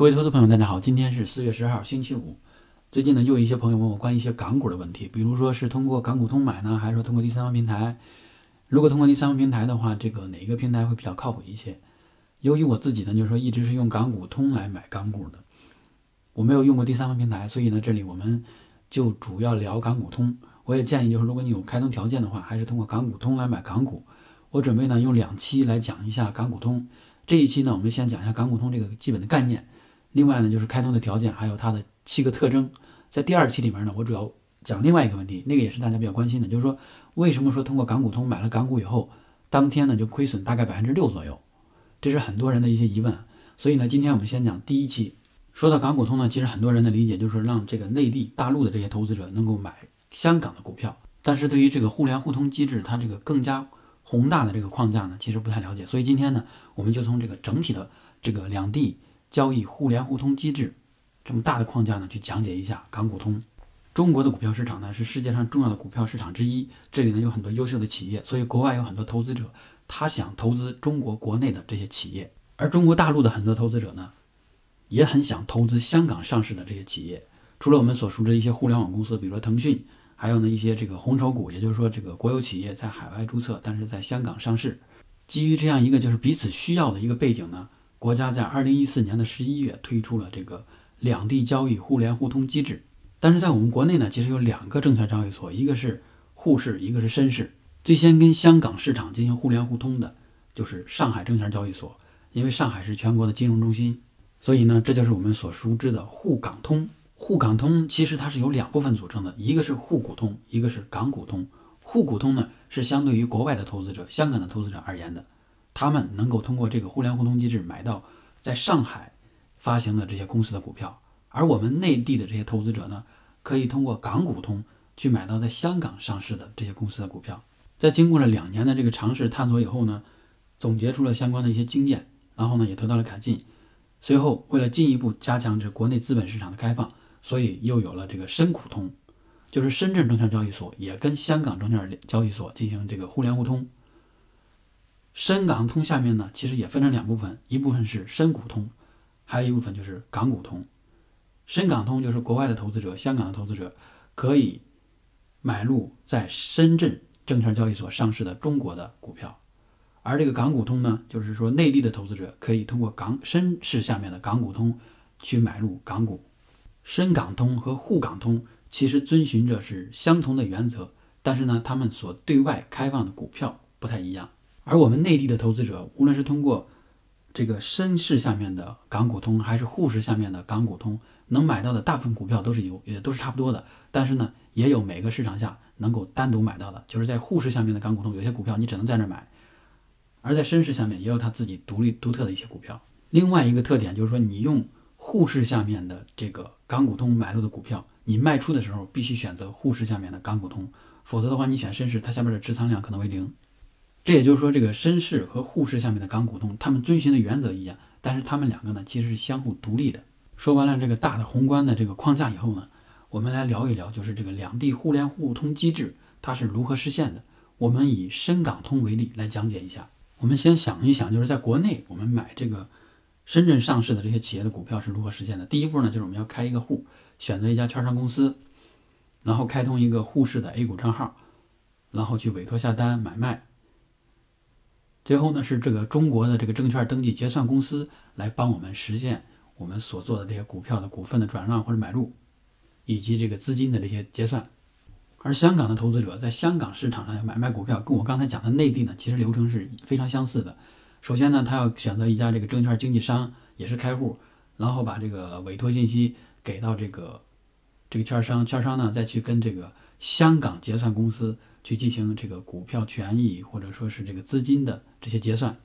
各位投资朋友，大家好，今天是四月十二号，星期五。最近呢，又有一些朋友问我关于一些港股的问题，比如说是通过港股通买呢，还是说通过第三方平台？如果通过第三方平台的话，这个哪个平台会比较靠谱一些？由于我自己呢，就是说一直是用港股通来买港股的，我没有用过第三方平台，所以呢，这里我们就主要聊港股通。我也建议，就是如果你有开通条件的话，还是通过港股通来买港股。我准备呢用两期来讲一下港股通。这一期呢，我们先讲一下港股通这个基本的概念。另外呢，就是开通的条件，还有它的七个特征。在第二期里面呢，我主要讲另外一个问题，那个也是大家比较关心的，就是说为什么说通过港股通买了港股以后，当天呢就亏损大概百分之六左右，这是很多人的一些疑问。所以呢，今天我们先讲第一期。说到港股通呢，其实很多人的理解就是让这个内地、大陆的这些投资者能够买香港的股票，但是对于这个互联互通机制，它这个更加宏大的这个框架呢，其实不太了解。所以今天呢，我们就从这个整体的这个两地。交易互联互通机制这么大的框架呢，去讲解一下港股通。中国的股票市场呢是世界上重要的股票市场之一，这里呢有很多优秀的企业，所以国外有很多投资者他想投资中国国内的这些企业，而中国大陆的很多投资者呢也很想投资香港上市的这些企业。除了我们所熟知的一些互联网公司，比如说腾讯，还有呢一些这个红筹股，也就是说这个国有企业在海外注册，但是在香港上市。基于这样一个就是彼此需要的一个背景呢。国家在二零一四年的十一月推出了这个两地交易互联互通机制，但是在我们国内呢，其实有两个证券交易所，一个是沪市，一个是深市。最先跟香港市场进行互联互通的，就是上海证券交易所，因为上海是全国的金融中心，所以呢，这就是我们所熟知的沪港通。沪港通其实它是由两部分组成的，一个是沪股通，一个是港股通。沪股通呢，是相对于国外的投资者、香港的投资者而言的。他们能够通过这个互联互通机制买到在上海发行的这些公司的股票，而我们内地的这些投资者呢，可以通过港股通去买到在香港上市的这些公司的股票。在经过了两年的这个尝试探索以后呢，总结出了相关的一些经验，然后呢也得到了改进。随后为了进一步加强这国内资本市场的开放，所以又有了这个深股通，就是深圳证券交易所也跟香港证券交易所进行这个互联互通。深港通下面呢，其实也分成两部分，一部分是深股通，还有一部分就是港股通。深港通就是国外的投资者、香港的投资者可以买入在深圳证券交易所上市的中国的股票，而这个港股通呢，就是说内地的投资者可以通过港深市下面的港股通去买入港股。深港通和沪港通其实遵循着是相同的原则，但是呢，他们所对外开放的股票不太一样。而我们内地的投资者，无论是通过这个深市下面的港股通，还是沪市下面的港股通，能买到的大部分股票都是有，也都是差不多的。但是呢，也有每个市场下能够单独买到的，就是在沪市下面的港股通，有些股票你只能在那买；而在深市下面也有它自己独立独特的一些股票。另外一个特点就是说，你用沪市下面的这个港股通买入的股票，你卖出的时候必须选择沪市下面的港股通，否则的话，你选深市，它下面的持仓量可能为零。这也就是说，这个深市和沪市下面的港股通，他们遵循的原则一样，但是他们两个呢，其实是相互独立的。说完了这个大的宏观的这个框架以后呢，我们来聊一聊，就是这个两地互联互通机制它是如何实现的。我们以深港通为例来讲解一下。我们先想一想，就是在国内我们买这个深圳上市的这些企业的股票是如何实现的。第一步呢，就是我们要开一个户，选择一家券商公司，然后开通一个沪市的 A 股账号，然后去委托下单买卖。最后呢，是这个中国的这个证券登记结算公司来帮我们实现我们所做的这些股票的股份的转让或者买入，以及这个资金的这些结算。而香港的投资者在香港市场上买卖股票，跟我刚才讲的内地呢，其实流程是非常相似的。首先呢，他要选择一家这个证券经纪商，也是开户，然后把这个委托信息给到这个这个券商，券商呢再去跟这个香港结算公司。去进行这个股票权益或者说是这个资金的这些结算，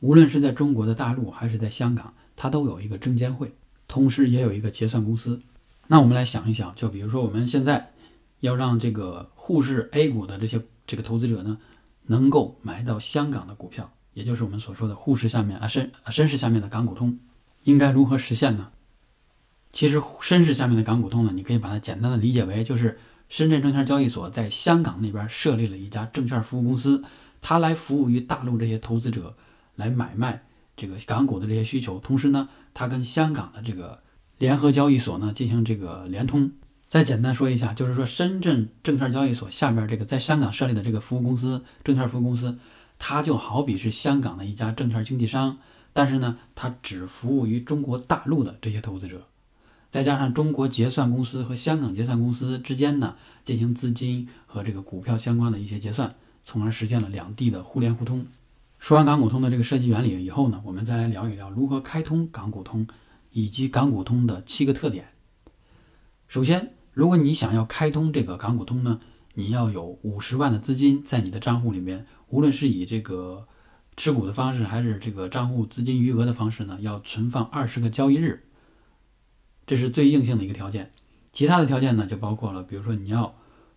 无论是在中国的大陆还是在香港，它都有一个证监会，同时也有一个结算公司。那我们来想一想，就比如说我们现在要让这个沪市 A 股的这些这个投资者呢，能够买到香港的股票，也就是我们所说的沪市下面啊深啊深市下面的港股通，应该如何实现呢？其实深市下面的港股通呢，你可以把它简单的理解为就是。深圳证券交易所在香港那边设立了一家证券服务公司，它来服务于大陆这些投资者来买卖这个港股的这些需求，同时呢，它跟香港的这个联合交易所呢进行这个联通。再简单说一下，就是说深圳证券交易所下面这个在香港设立的这个服务公司，证券服务公司，它就好比是香港的一家证券经纪商，但是呢，它只服务于中国大陆的这些投资者。再加上中国结算公司和香港结算公司之间呢，进行资金和这个股票相关的一些结算，从而实现了两地的互联互通。说完港股通的这个设计原理以后呢，我们再来聊一聊如何开通港股通，以及港股通的七个特点。首先，如果你想要开通这个港股通呢，你要有五十万的资金在你的账户里面，无论是以这个持股的方式，还是这个账户资金余额的方式呢，要存放二十个交易日。这是最硬性的一个条件。其他的条件呢，就包括了，比如说你要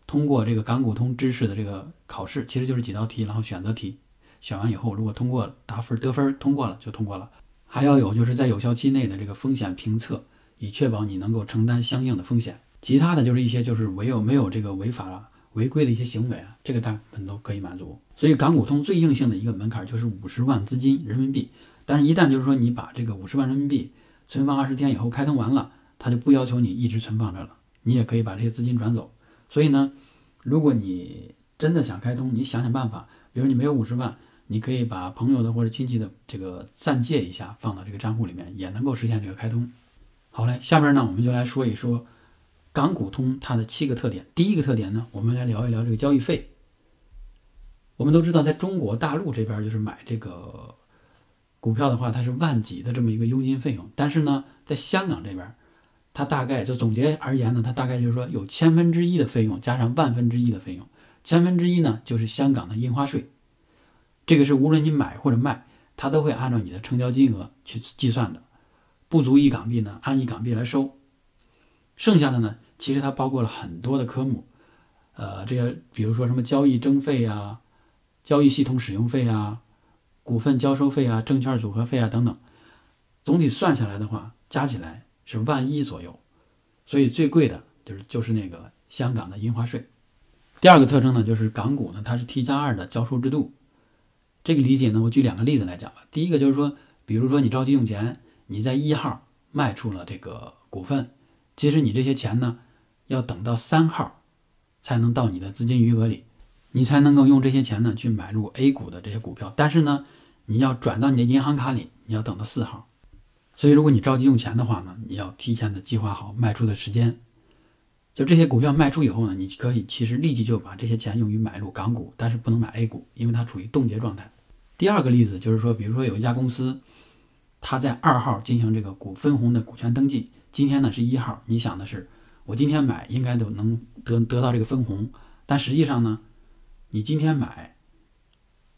通过这个港股通知识的这个考试，其实就是几道题，然后选择题。选完以后，如果通过打分得分通过了就通过了，还要有就是在有效期内的这个风险评测，以确保你能够承担相应的风险。其他的就是一些就是唯有没有这个违法违规的一些行为啊，这个大部分都可以满足。所以港股通最硬性的一个门槛就是五十万资金人民币。但是，一旦就是说你把这个五十万人民币存放二十天以后开通完了，它就不要求你一直存放着了，你也可以把这些资金转走。所以呢，如果你真的想开通，你想想办法，比如你没有五十万。你可以把朋友的或者亲戚的这个暂借一下，放到这个账户里面，也能够实现这个开通。好嘞，下边呢我们就来说一说港股通它的七个特点。第一个特点呢，我们来聊一聊这个交易费。我们都知道，在中国大陆这边就是买这个股票的话，它是万几的这么一个佣金费用。但是呢，在香港这边，它大概就总结而言呢，它大概就是说有千分之一的费用加上万分之一的费用，千分之一呢就是香港的印花税。这个是无论你买或者卖，它都会按照你的成交金额去计算的，不足一港币呢，按一港币来收。剩下的呢，其实它包括了很多的科目，呃，这些比如说什么交易征费啊、交易系统使用费啊、股份交收费啊、证券组合费啊等等，总体算下来的话，加起来是万一左右。所以最贵的就是就是那个香港的印花税。第二个特征呢，就是港股呢，它是 T 加二的交收制度。这个理解呢，我举两个例子来讲吧。第一个就是说，比如说你着急用钱，你在一号卖出了这个股份，其实你这些钱呢，要等到三号才能到你的资金余额里，你才能够用这些钱呢去买入 A 股的这些股票。但是呢，你要转到你的银行卡里，你要等到四号。所以如果你着急用钱的话呢，你要提前的计划好卖出的时间。就这些股票卖出以后呢，你可以其实立即就把这些钱用于买入港股，但是不能买 A 股，因为它处于冻结状态。第二个例子就是说，比如说有一家公司，它在二号进行这个股分红的股权登记，今天呢是一号，你想的是我今天买应该都能得得到这个分红，但实际上呢，你今天买，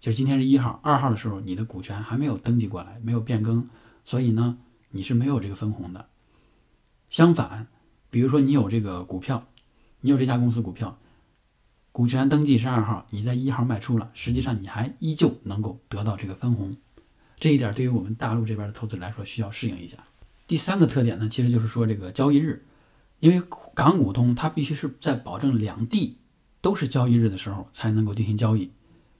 就是今天是一号，二号的时候你的股权还没有登记过来，没有变更，所以呢你是没有这个分红的。相反。比如说，你有这个股票，你有这家公司股票，股权登记是二号，你在一号卖出了，实际上你还依旧能够得到这个分红。这一点对于我们大陆这边的投资来说，需要适应一下。第三个特点呢，其实就是说这个交易日，因为港股通它必须是在保证两地都是交易日的时候才能够进行交易。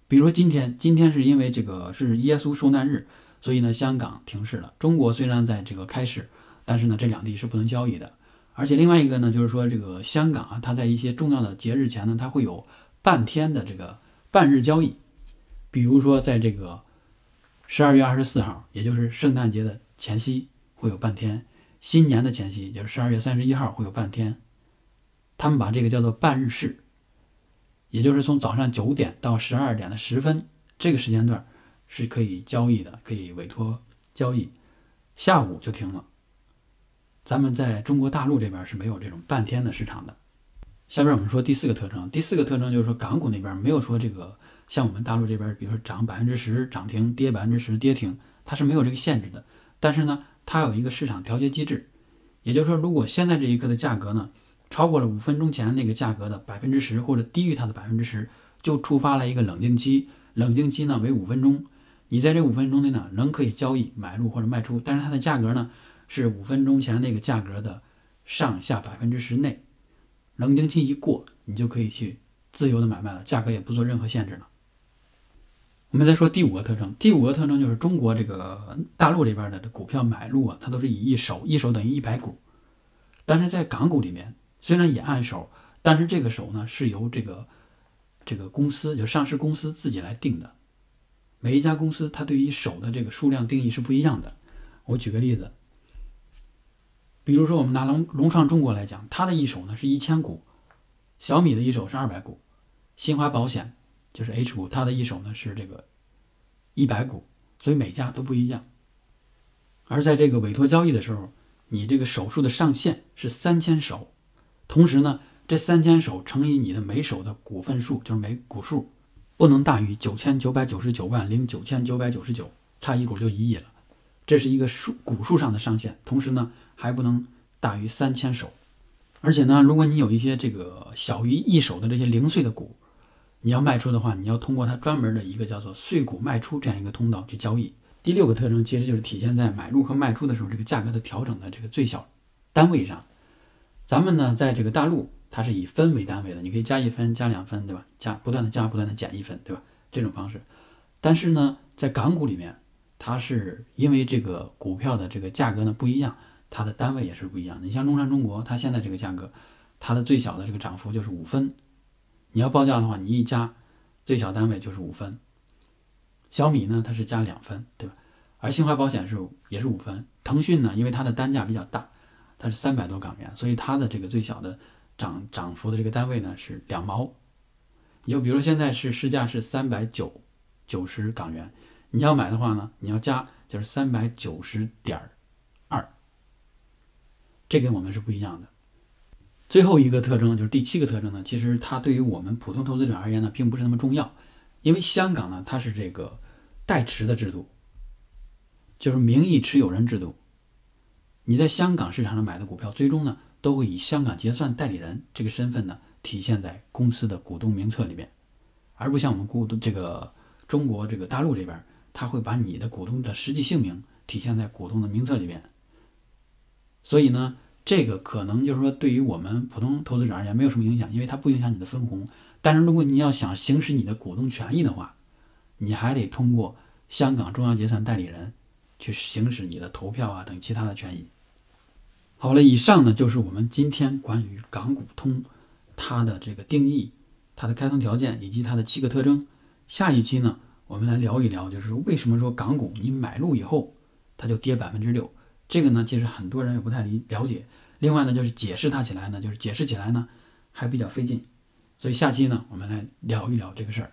比如说今天，今天是因为这个是耶稣受难日，所以呢香港停市了。中国虽然在这个开市，但是呢这两地是不能交易的。而且另外一个呢，就是说这个香港啊，它在一些重要的节日前呢，它会有半天的这个半日交易。比如说在这个十二月二十四号，也就是圣诞节的前夕，会有半天；新年的前夕，就是十二月三十一号，会有半天。他们把这个叫做半日市，也就是从早上九点到十二点的十分这个时间段是可以交易的，可以委托交易，下午就停了。咱们在中国大陆这边是没有这种半天的市场的。下边我们说第四个特征，第四个特征就是说港股那边没有说这个像我们大陆这边，比如说涨百分之十涨停，跌百分之十跌停，它是没有这个限制的。但是呢，它有一个市场调节机制，也就是说，如果现在这一刻的价格呢超过了五分钟前那个价格的百分之十，或者低于它的百分之十，就触发了一个冷静期。冷静期呢为五分钟，你在这五分钟内呢仍可以交易买入或者卖出，但是它的价格呢。是五分钟前那个价格的上下百分之十内，冷静期一过，你就可以去自由的买卖了，价格也不做任何限制了。我们再说第五个特征，第五个特征就是中国这个大陆这边的股票买入啊，它都是以一手，一手等于一百股。但是在港股里面，虽然也按手，但是这个手呢是由这个这个公司就上市公司自己来定的。每一家公司它对于手的这个数量定义是不一样的。我举个例子，比如说我们拿龙龙创中国来讲，它的一手呢是一千股，小米的一手是二百股，新华保险就是 H 股，它的一手呢是这个一百股，所以每家都不一样。而在这个委托交易的时候，你这个手数的上限是三千手，同时呢，这三千手乘以你的每手的股份数，就是每股数不能大于九千九百九十九万零九千九百九十九，差一股就一亿了。这是一个数股数上的上限，同时呢还不能大于三千手，而且呢，如果你有一些这个小于一手的这些零碎的股，你要卖出的话，你要通过它专门的一个叫做碎股卖出这样一个通道去交易。第六个特征其实就是体现在买入和卖出的时候这个价格的调整的这个最小单位上。咱们呢在这个大陆，它是以分为单位的，你可以加一分、加两分，对吧？加不断的加，不断的减一分，对吧？这种方式。但是呢，在港股里面。它是因为这个股票的这个价格呢不一样，它的单位也是不一样的。你像中山中国，它现在这个价格，它的最小的这个涨幅就是五分。你要报价的话，你一加，最小单位就是五分。小米呢，它是加两分，对吧？而新华保险是也是五分。腾讯呢，因为它的单价比较大，它是三百多港元，所以它的这个最小的涨涨幅的这个单位呢是两毛。你就比如说现在是市价是三百九九十港元。你要买的话呢，你要加就是三百九十点二，这跟我们是不一样的。最后一个特征就是第七个特征呢，其实它对于我们普通投资者而言呢，并不是那么重要，因为香港呢，它是这个代持的制度，就是名义持有人制度。你在香港市场上买的股票，最终呢，都会以香港结算代理人这个身份呢，体现在公司的股东名册里面，而不像我们股东这个中国这个大陆这边。他会把你的股东的实际姓名体现在股东的名册里边，所以呢，这个可能就是说对于我们普通投资者而言没有什么影响，因为它不影响你的分红。但是如果你要想行使你的股东权益的话，你还得通过香港中央结算代理人去行使你的投票啊等其他的权益。好了，以上呢就是我们今天关于港股通它的这个定义、它的开通条件以及它的七个特征。下一期呢？我们来聊一聊，就是为什么说港股你买入以后它就跌百分之六？这个呢，其实很多人也不太理了解。另外呢，就是解释它起来呢，就是解释起来呢还比较费劲。所以下期呢，我们来聊一聊这个事儿。